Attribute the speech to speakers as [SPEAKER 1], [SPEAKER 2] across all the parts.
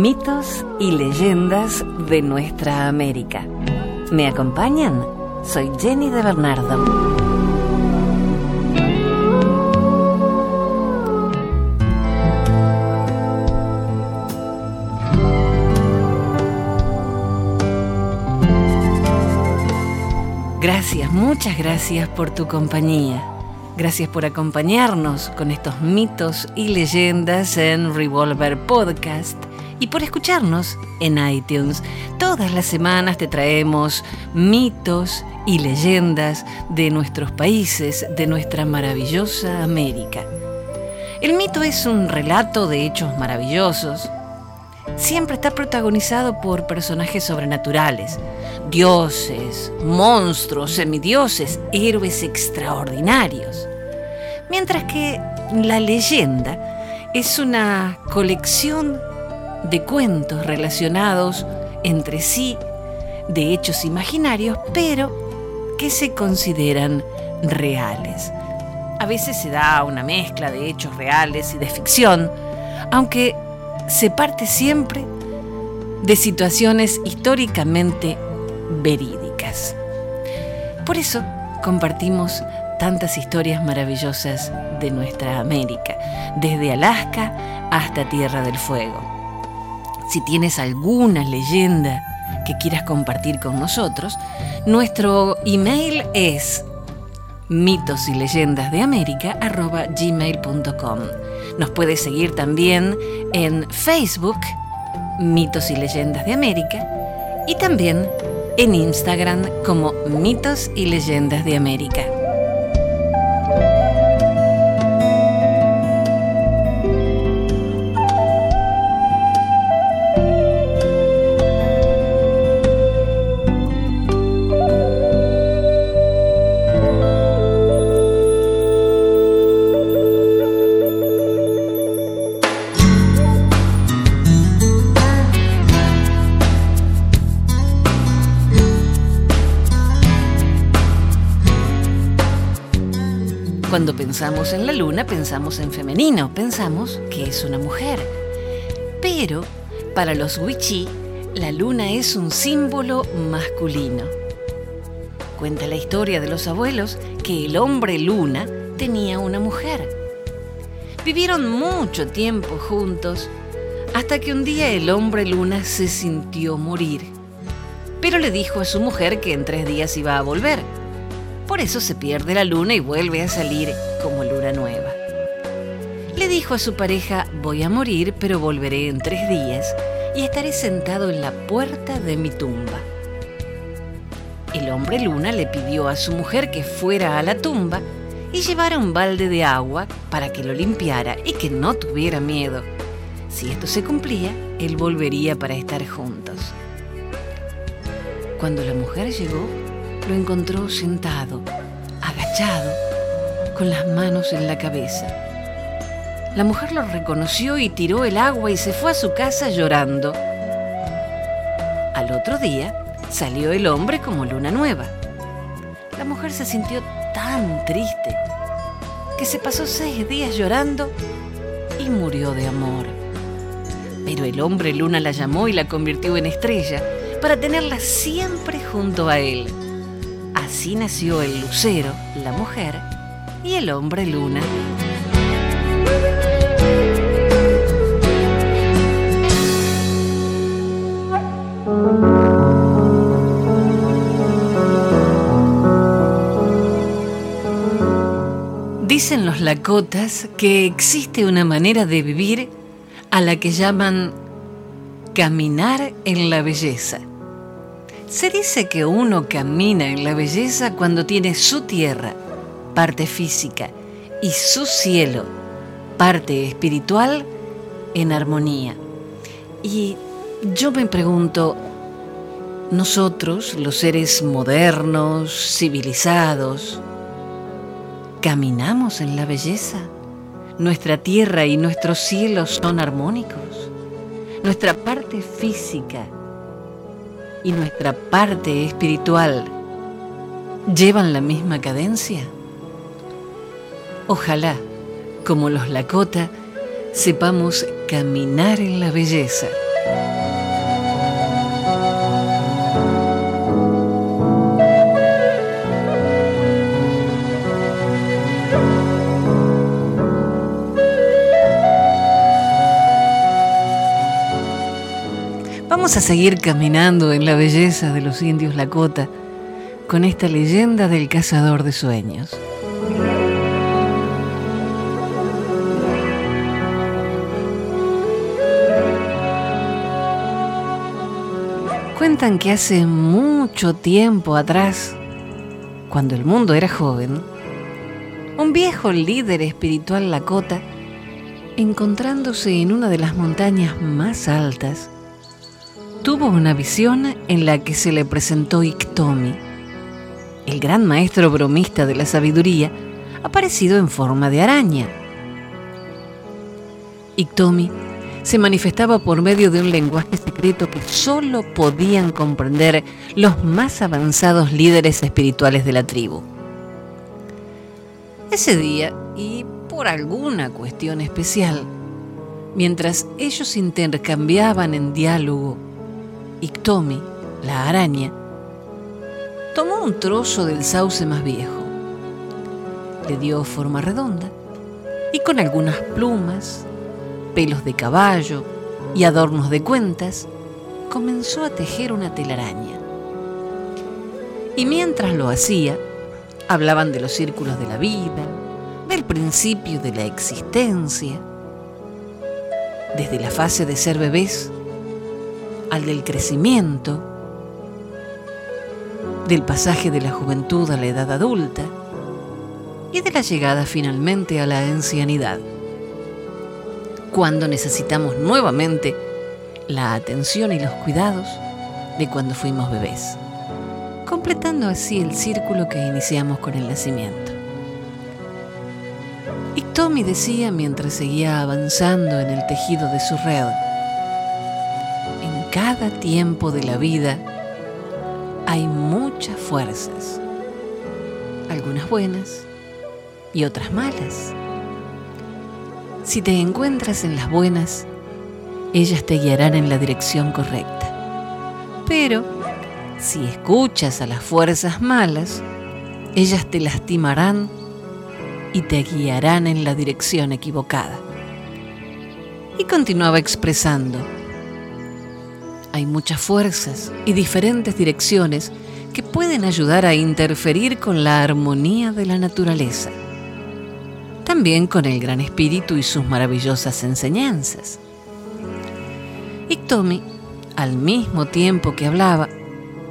[SPEAKER 1] Mitos y leyendas de nuestra América. ¿Me acompañan? Soy Jenny de Bernardo. Gracias, muchas gracias por tu compañía. Gracias por acompañarnos con estos mitos y leyendas en Revolver Podcast y por escucharnos en iTunes. Todas las semanas te traemos mitos y leyendas de nuestros países, de nuestra maravillosa América. El mito es un relato de hechos maravillosos. Siempre está protagonizado por personajes sobrenaturales, dioses, monstruos, semidioses, héroes extraordinarios. Mientras que la leyenda es una colección de cuentos relacionados entre sí, de hechos imaginarios, pero que se consideran reales. A veces se da una mezcla de hechos reales y de ficción, aunque se parte siempre de situaciones históricamente verídicas. Por eso compartimos tantas historias maravillosas de nuestra América, desde Alaska hasta Tierra del Fuego. Si tienes alguna leyenda que quieras compartir con nosotros, nuestro email es mitos y leyendas de gmail.com. Nos puedes seguir también en Facebook, Mitos y Leyendas de América, y también en Instagram como Mitos y Leyendas de América. Pensamos en la luna, pensamos en femenino, pensamos que es una mujer. Pero para los wichí, la luna es un símbolo masculino. Cuenta la historia de los abuelos que el hombre luna tenía una mujer. Vivieron mucho tiempo juntos hasta que un día el hombre luna se sintió morir. Pero le dijo a su mujer que en tres días iba a volver por eso se pierde la luna y vuelve a salir como luna nueva. Le dijo a su pareja, voy a morir, pero volveré en tres días y estaré sentado en la puerta de mi tumba. El hombre luna le pidió a su mujer que fuera a la tumba y llevara un balde de agua para que lo limpiara y que no tuviera miedo. Si esto se cumplía, él volvería para estar juntos. Cuando la mujer llegó, lo encontró sentado, agachado, con las manos en la cabeza. La mujer lo reconoció y tiró el agua y se fue a su casa llorando. Al otro día salió el hombre como luna nueva. La mujer se sintió tan triste que se pasó seis días llorando y murió de amor. Pero el hombre luna la llamó y la convirtió en estrella para tenerla siempre junto a él. Así nació el lucero, la mujer y el hombre luna. Dicen los lakotas que existe una manera de vivir a la que llaman caminar en la belleza. Se dice que uno camina en la belleza cuando tiene su tierra, parte física, y su cielo, parte espiritual, en armonía. Y yo me pregunto, nosotros, los seres modernos, civilizados, ¿caminamos en la belleza? ¿Nuestra tierra y nuestros cielos son armónicos? ¿Nuestra parte física y nuestra parte espiritual llevan la misma cadencia? Ojalá, como los Lakota, sepamos caminar en la belleza. Vamos a seguir caminando en la belleza de los indios Lakota con esta leyenda del cazador de sueños. Cuentan que hace mucho tiempo atrás, cuando el mundo era joven, un viejo líder espiritual Lakota, encontrándose en una de las montañas más altas, tuvo una visión en la que se le presentó Iktomi, el gran maestro bromista de la sabiduría, aparecido en forma de araña. Iktomi se manifestaba por medio de un lenguaje secreto que solo podían comprender los más avanzados líderes espirituales de la tribu. Ese día, y por alguna cuestión especial, mientras ellos intercambiaban en diálogo Iktomi, la araña, tomó un trozo del sauce más viejo, le dio forma redonda y con algunas plumas, pelos de caballo y adornos de cuentas, comenzó a tejer una telaraña. Y mientras lo hacía, hablaban de los círculos de la vida, del principio de la existencia, desde la fase de ser bebés al del crecimiento, del pasaje de la juventud a la edad adulta y de la llegada finalmente a la ancianidad, cuando necesitamos nuevamente la atención y los cuidados de cuando fuimos bebés, completando así el círculo que iniciamos con el nacimiento. Y Tommy decía mientras seguía avanzando en el tejido de su red, cada tiempo de la vida hay muchas fuerzas, algunas buenas y otras malas. Si te encuentras en las buenas, ellas te guiarán en la dirección correcta. Pero si escuchas a las fuerzas malas, ellas te lastimarán y te guiarán en la dirección equivocada. Y continuaba expresando, hay muchas fuerzas y diferentes direcciones que pueden ayudar a interferir con la armonía de la naturaleza. También con el Gran Espíritu y sus maravillosas enseñanzas. Iktomi, al mismo tiempo que hablaba,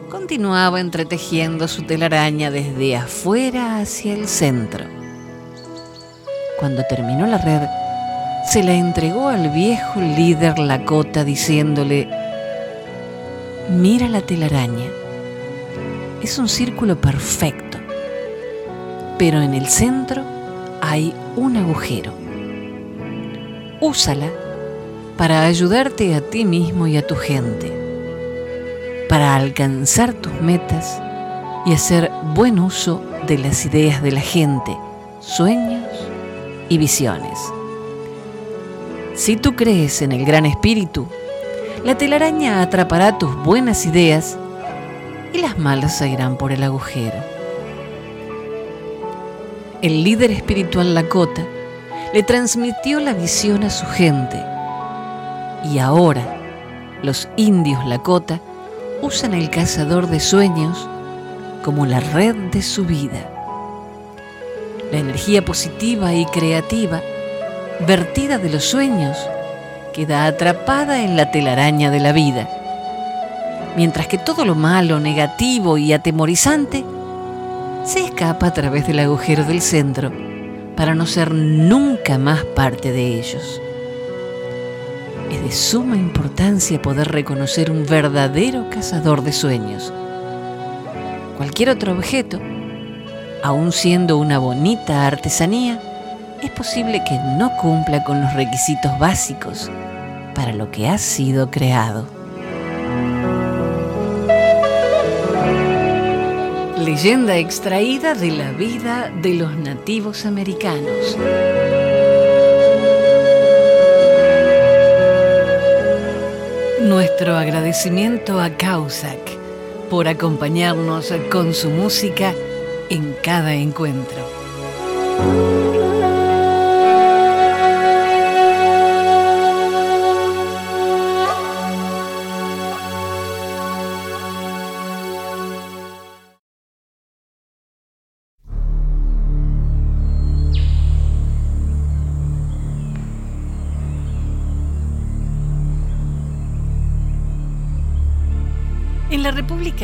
[SPEAKER 1] continuaba entretejiendo su telaraña desde afuera hacia el centro. Cuando terminó la red, se la entregó al viejo líder Lakota diciéndole Mira la telaraña. Es un círculo perfecto, pero en el centro hay un agujero. Úsala para ayudarte a ti mismo y a tu gente, para alcanzar tus metas y hacer buen uso de las ideas de la gente, sueños y visiones. Si tú crees en el gran espíritu, la telaraña atrapará tus buenas ideas y las malas se por el agujero. El líder espiritual Lakota le transmitió la visión a su gente y ahora los indios Lakota usan el cazador de sueños como la red de su vida. La energía positiva y creativa vertida de los sueños queda atrapada en la telaraña de la vida, mientras que todo lo malo, negativo y atemorizante se escapa a través del agujero del centro para no ser nunca más parte de ellos. es de suma importancia poder reconocer un verdadero cazador de sueños. Cualquier otro objeto, aun siendo una bonita artesanía, es posible que no cumpla con los requisitos básicos para lo que ha sido creado. Leyenda extraída de la vida de los nativos americanos. Nuestro agradecimiento a Causac por acompañarnos con su música en cada encuentro.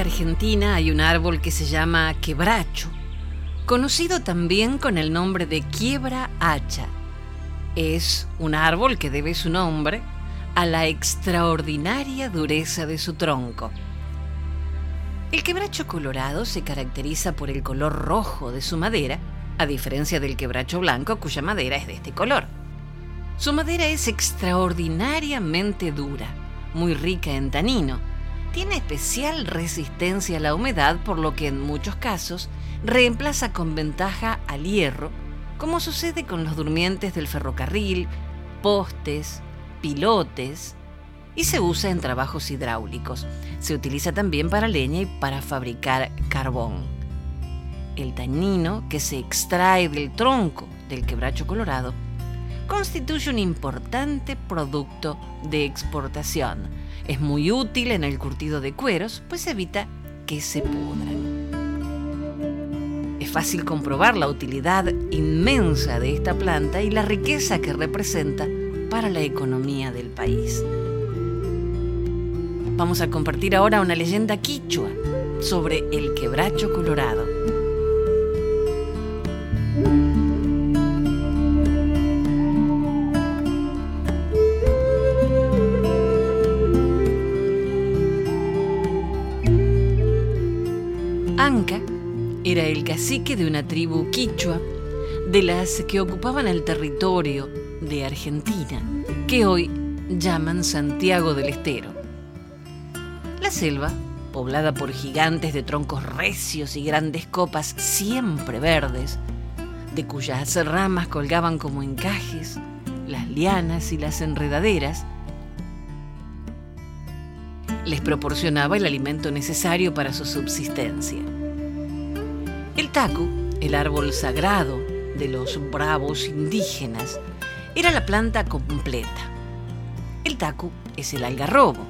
[SPEAKER 1] Argentina hay un árbol que se llama quebracho, conocido también con el nombre de quiebra hacha. Es un árbol que debe su nombre a la extraordinaria dureza de su tronco. El quebracho colorado se caracteriza por el color rojo de su madera, a diferencia del quebracho blanco cuya madera es de este color. Su madera es extraordinariamente dura, muy rica en tanino, tiene especial resistencia a la humedad, por lo que en muchos casos reemplaza con ventaja al hierro, como sucede con los durmientes del ferrocarril, postes, pilotes, y se usa en trabajos hidráulicos. Se utiliza también para leña y para fabricar carbón. El tanino que se extrae del tronco del quebracho colorado constituye un importante producto de exportación. Es muy útil en el curtido de cueros, pues evita que se pudran. Es fácil comprobar la utilidad inmensa de esta planta y la riqueza que representa para la economía del país. Vamos a compartir ahora una leyenda quichua sobre el quebracho colorado. Cacique de una tribu quichua de las que ocupaban el territorio de Argentina, que hoy llaman Santiago del Estero. La selva, poblada por gigantes de troncos recios y grandes copas siempre verdes, de cuyas ramas colgaban como encajes las lianas y las enredaderas, les proporcionaba el alimento necesario para su subsistencia. El tacu, el árbol sagrado de los bravos indígenas, era la planta completa. El tacu es el algarrobo.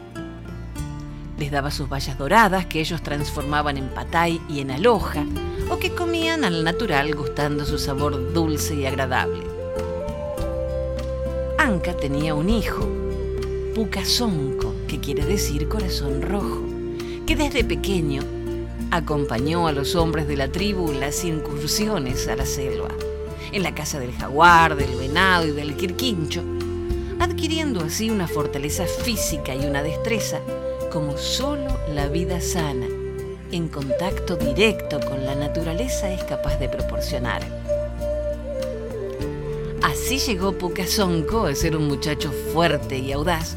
[SPEAKER 1] Les daba sus bayas doradas que ellos transformaban en patay y en aloja, o que comían al natural gustando su sabor dulce y agradable. Anca tenía un hijo, Pucasonco, que quiere decir corazón rojo, que desde pequeño acompañó a los hombres de la tribu en las incursiones a la selva, en la casa del jaguar, del venado y del quirquincho, adquiriendo así una fortaleza física y una destreza como solo la vida sana, en contacto directo con la naturaleza es capaz de proporcionar. Así llegó Pucasonco a ser un muchacho fuerte y audaz,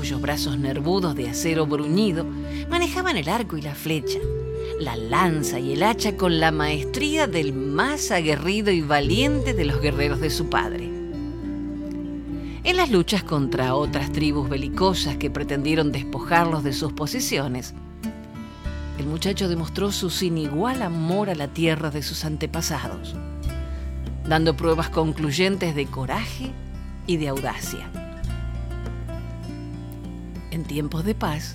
[SPEAKER 1] cuyos brazos nervudos de acero bruñido manejaban el arco y la flecha, la lanza y el hacha con la maestría del más aguerrido y valiente de los guerreros de su padre. En las luchas contra otras tribus belicosas que pretendieron despojarlos de sus posesiones, el muchacho demostró su sin igual amor a la tierra de sus antepasados, dando pruebas concluyentes de coraje y de audacia. En tiempos de paz,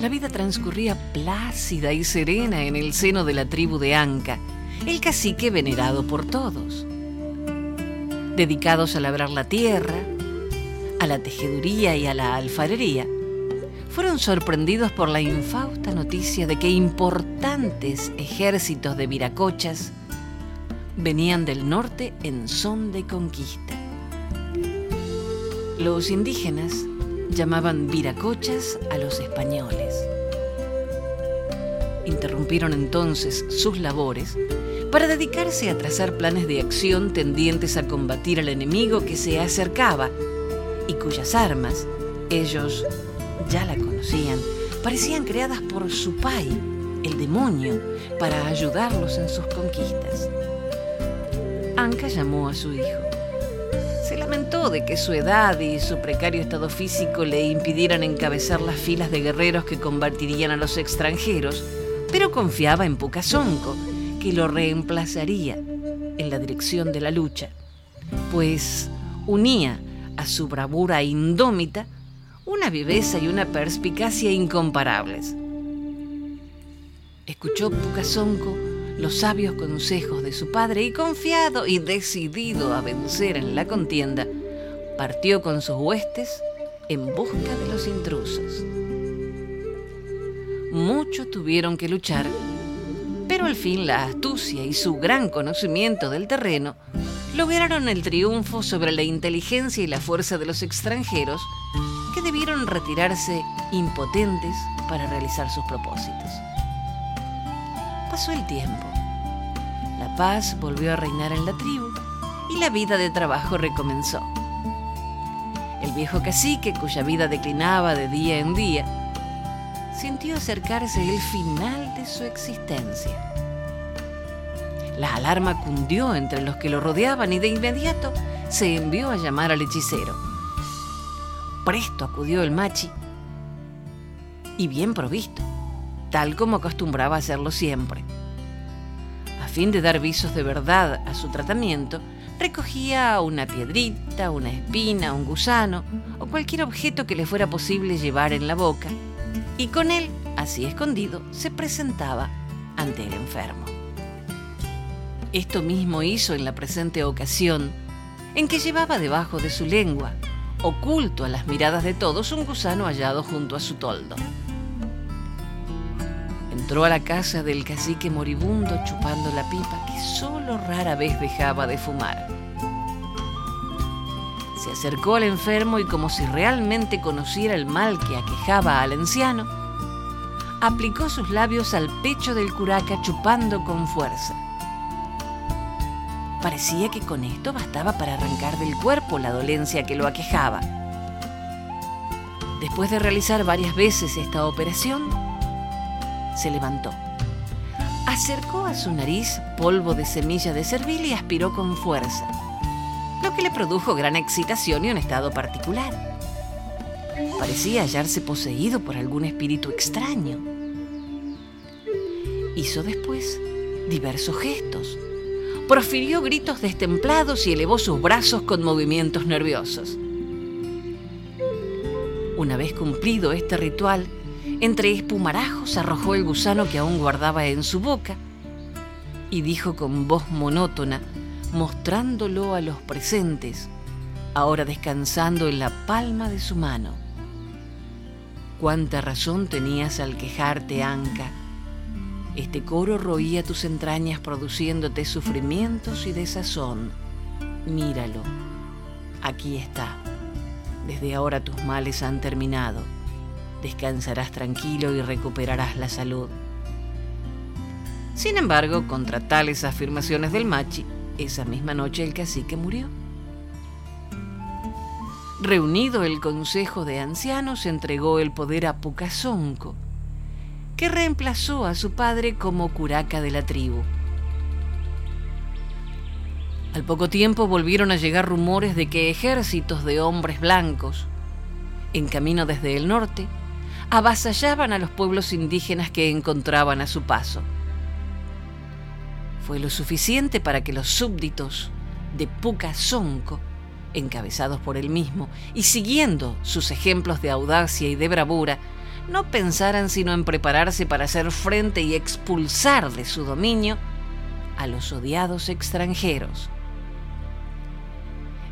[SPEAKER 1] la vida transcurría plácida y serena en el seno de la tribu de Anca, el cacique venerado por todos. Dedicados a labrar la tierra, a la tejeduría y a la alfarería, fueron sorprendidos por la infausta noticia de que importantes ejércitos de viracochas venían del norte en son de conquista. Los indígenas llamaban viracochas a los españoles. Interrumpieron entonces sus labores para dedicarse a trazar planes de acción tendientes a combatir al enemigo que se acercaba y cuyas armas ellos ya la conocían, parecían creadas por su pai, el demonio, para ayudarlos en sus conquistas. Anka llamó a su hijo. De que su edad y su precario estado físico le impidieran encabezar las filas de guerreros que combatirían a los extranjeros, pero confiaba en Pucasonco, que lo reemplazaría en la dirección de la lucha, pues unía a su bravura indómita una viveza y una perspicacia incomparables. Escuchó Pucasonco los sabios consejos de su padre y confiado y decidido a vencer en la contienda, partió con sus huestes en busca de los intrusos. Muchos tuvieron que luchar, pero al fin la astucia y su gran conocimiento del terreno lograron el triunfo sobre la inteligencia y la fuerza de los extranjeros que debieron retirarse impotentes para realizar sus propósitos. Pasó el tiempo. La paz volvió a reinar en la tribu y la vida de trabajo recomenzó. El viejo cacique, cuya vida declinaba de día en día, sintió acercarse el final de su existencia. La alarma cundió entre los que lo rodeaban y de inmediato se envió a llamar al hechicero. Presto acudió el machi y bien provisto, tal como acostumbraba hacerlo siempre. A fin de dar visos de verdad a su tratamiento, recogía una piedrita, una espina, un gusano o cualquier objeto que le fuera posible llevar en la boca, y con él, así escondido, se presentaba ante el enfermo. Esto mismo hizo en la presente ocasión, en que llevaba debajo de su lengua, oculto a las miradas de todos, un gusano hallado junto a su toldo. Entró a la casa del cacique moribundo chupando la pipa que solo rara vez dejaba de fumar. Se acercó al enfermo y como si realmente conociera el mal que aquejaba al anciano, aplicó sus labios al pecho del curaca chupando con fuerza. Parecía que con esto bastaba para arrancar del cuerpo la dolencia que lo aquejaba. Después de realizar varias veces esta operación, se levantó. Acercó a su nariz polvo de semilla de cervil y aspiró con fuerza, lo que le produjo gran excitación y un estado particular. Parecía hallarse poseído por algún espíritu extraño. Hizo después diversos gestos, profirió gritos destemplados y elevó sus brazos con movimientos nerviosos. Una vez cumplido este ritual, entre espumarajos arrojó el gusano que aún guardaba en su boca y dijo con voz monótona, mostrándolo a los presentes, ahora descansando en la palma de su mano. Cuánta razón tenías al quejarte, Anca este coro roía tus entrañas produciéndote sufrimientos y desazón. Míralo, aquí está. Desde ahora tus males han terminado. Descansarás tranquilo y recuperarás la salud. Sin embargo, contra tales afirmaciones del machi, esa misma noche el cacique murió. Reunido el consejo de ancianos, entregó el poder a Pucasonco, que reemplazó a su padre como curaca de la tribu. Al poco tiempo volvieron a llegar rumores de que ejércitos de hombres blancos, en camino desde el norte, avasallaban a los pueblos indígenas que encontraban a su paso. Fue lo suficiente para que los súbditos de Puca Sonco, encabezados por él mismo y siguiendo sus ejemplos de audacia y de bravura, no pensaran sino en prepararse para hacer frente y expulsar de su dominio a los odiados extranjeros.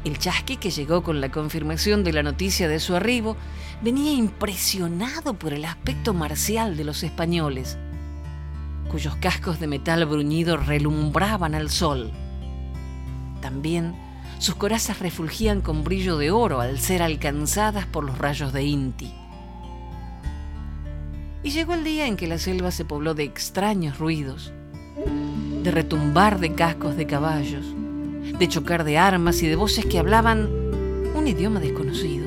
[SPEAKER 1] El chasqui que llegó con la confirmación de la noticia de su arribo venía impresionado por el aspecto marcial de los españoles, cuyos cascos de metal bruñido relumbraban al sol. También Sus corazas refulgían con brillo de oro al ser alcanzadas por los rayos de Inti. Y llegó el día en que la selva se pobló de extraños ruidos, de retumbar de cascos de caballos, de chocar de armas y de voces que hablaban un idioma desconocido.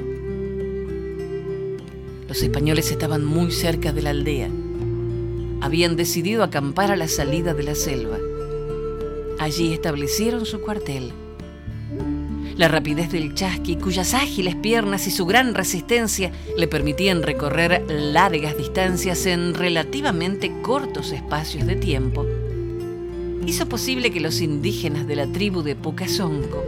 [SPEAKER 1] Los españoles estaban muy cerca de la aldea. Habían decidido acampar a la salida de la selva. Allí establecieron su cuartel. La rapidez del chasqui, cuyas ágiles piernas y su gran resistencia le permitían recorrer largas distancias en relativamente cortos espacios de tiempo, hizo posible que los indígenas de la tribu de Pocasonco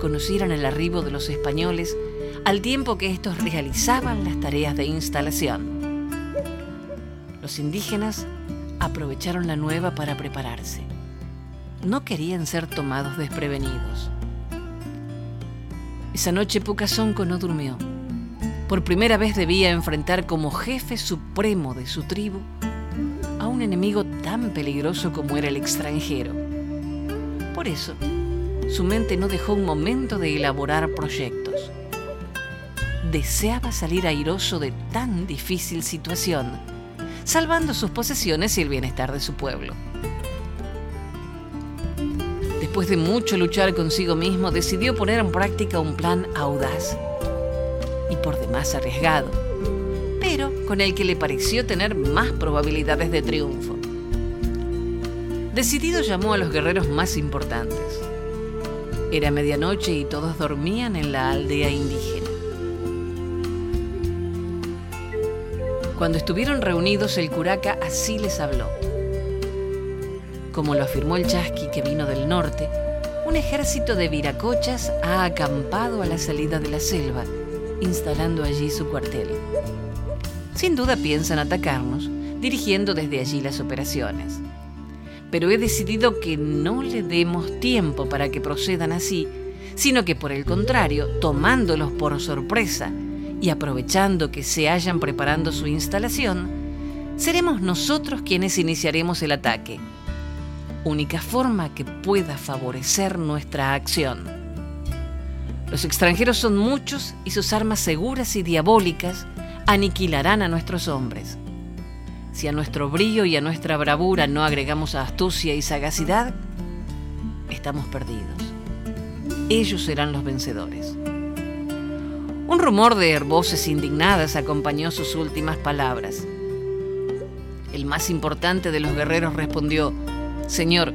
[SPEAKER 1] conocieran el arribo de los españoles al tiempo que estos realizaban las tareas de instalación. Los indígenas aprovecharon la nueva para prepararse. No querían ser tomados desprevenidos. Esa noche Pucasonco no durmió. Por primera vez debía enfrentar como jefe supremo de su tribu a un enemigo tan peligroso como era el extranjero. Por eso, su mente no dejó un momento de elaborar proyectos. Deseaba salir airoso de tan difícil situación, salvando sus posesiones y el bienestar de su pueblo. Después de mucho luchar consigo mismo, decidió poner en práctica un plan audaz y por demás arriesgado, pero con el que le pareció tener más probabilidades de triunfo. Decidido llamó a los guerreros más importantes. Era medianoche y todos dormían en la aldea indígena. Cuando estuvieron reunidos, el curaca así les habló. Como lo afirmó el chasqui que vino del norte, un ejército de viracochas ha acampado a la salida de la selva, instalando allí su cuartel. Sin duda piensan atacarnos, dirigiendo desde allí las operaciones. Pero he decidido que no le demos tiempo para que procedan así, sino que por el contrario, tomándolos por sorpresa y aprovechando que se hayan preparando su instalación, seremos nosotros quienes iniciaremos el ataque única forma que pueda favorecer nuestra acción. Los extranjeros son muchos y sus armas seguras y diabólicas aniquilarán a nuestros hombres. Si a nuestro brillo y a nuestra bravura no agregamos astucia y sagacidad, estamos perdidos. Ellos serán los vencedores. Un rumor de voces indignadas acompañó sus últimas palabras. El más importante de los guerreros respondió, Señor,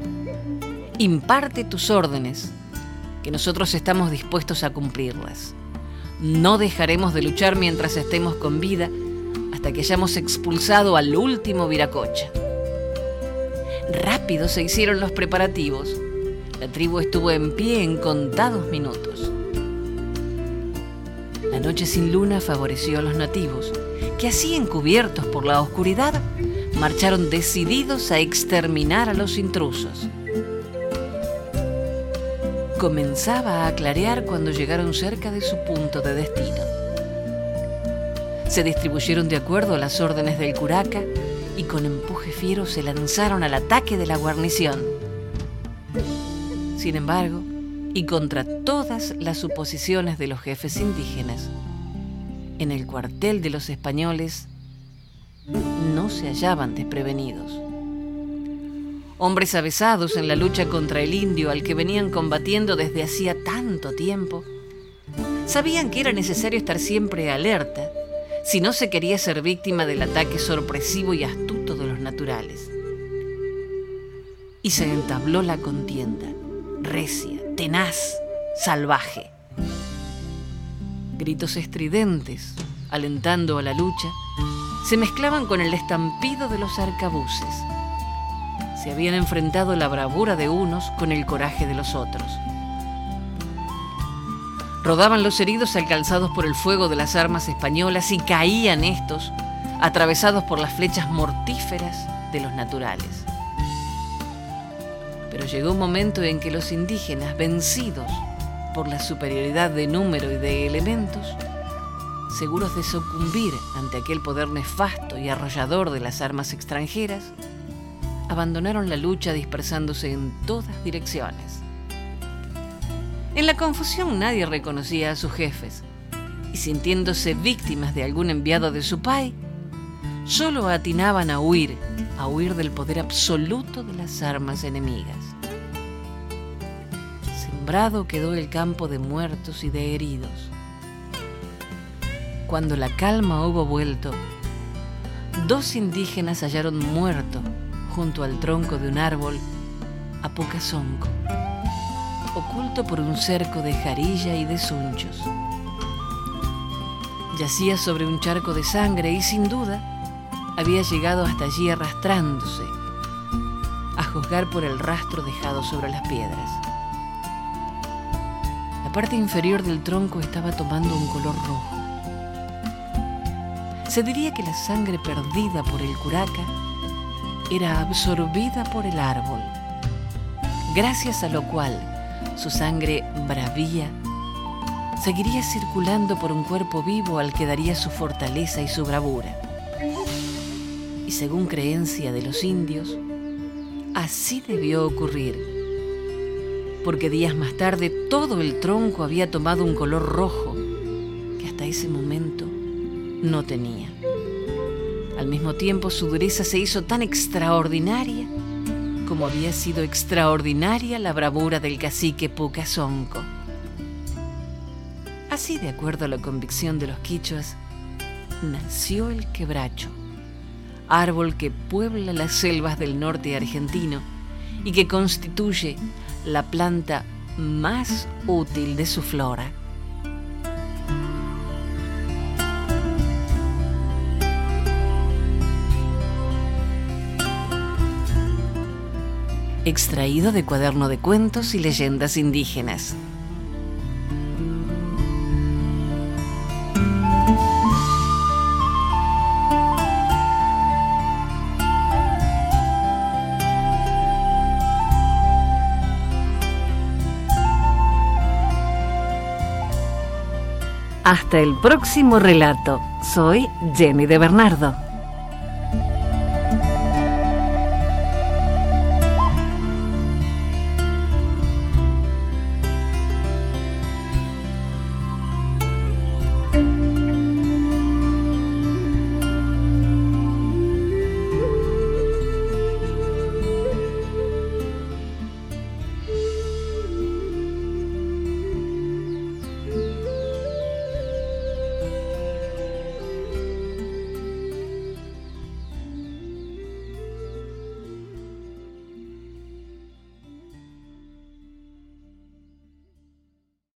[SPEAKER 1] imparte tus órdenes, que nosotros estamos dispuestos a cumplirlas. No dejaremos de luchar mientras estemos con vida hasta que hayamos expulsado al último viracocha. Rápido se hicieron los preparativos. La tribu estuvo en pie en contados minutos. La noche sin luna favoreció a los nativos, que así encubiertos por la oscuridad, marcharon decididos a exterminar a los intrusos. Comenzaba a clarear cuando llegaron cerca de su punto de destino. Se distribuyeron de acuerdo a las órdenes del curaca y con empuje fiero se lanzaron al ataque de la guarnición. Sin embargo, y contra todas las suposiciones de los jefes indígenas, en el cuartel de los españoles no se hallaban desprevenidos. Hombres avesados en la lucha contra el indio al que venían combatiendo desde hacía tanto tiempo, sabían que era necesario estar siempre alerta si no se quería ser víctima del ataque sorpresivo y astuto de los naturales. Y se entabló la contienda, recia, tenaz, salvaje. Gritos estridentes, alentando a la lucha, se mezclaban con el estampido de los arcabuces. Se habían enfrentado la bravura de unos con el coraje de los otros. Rodaban los heridos alcanzados por el fuego de las armas españolas y caían estos, atravesados por las flechas mortíferas de los naturales. Pero llegó un momento en que los indígenas, vencidos por la superioridad de número y de elementos, seguros de sucumbir ante aquel poder nefasto y arrollador de las armas extranjeras, abandonaron la lucha dispersándose en todas direcciones. En la confusión nadie reconocía a sus jefes y sintiéndose víctimas de algún enviado de su pai, solo atinaban a huir, a huir del poder absoluto de las armas enemigas. Sembrado quedó el campo de muertos y de heridos. Cuando la calma hubo vuelto, dos indígenas hallaron muerto junto al tronco de un árbol a Pucasonco, oculto por un cerco de jarilla y de sunchos. Yacía sobre un charco de sangre y sin duda había llegado hasta allí arrastrándose, a juzgar por el rastro dejado sobre las piedras. La parte inferior del tronco estaba tomando un color rojo. Se diría que la sangre perdida por el curaca era absorbida por el árbol, gracias a lo cual su sangre bravía seguiría circulando por un cuerpo vivo al que daría su fortaleza y su bravura. Y según creencia de los indios, así debió ocurrir, porque días más tarde todo el tronco había tomado un color rojo que hasta ese momento no tenía. Al mismo tiempo su dureza se hizo tan extraordinaria como había sido extraordinaria la bravura del cacique Pucasonco. Así, de acuerdo a la convicción de los quichuas, nació el quebracho, árbol que puebla las selvas del norte argentino y que constituye la planta más útil de su flora. Extraído de cuaderno de cuentos y leyendas indígenas. Hasta el próximo relato. Soy Jenny de Bernardo.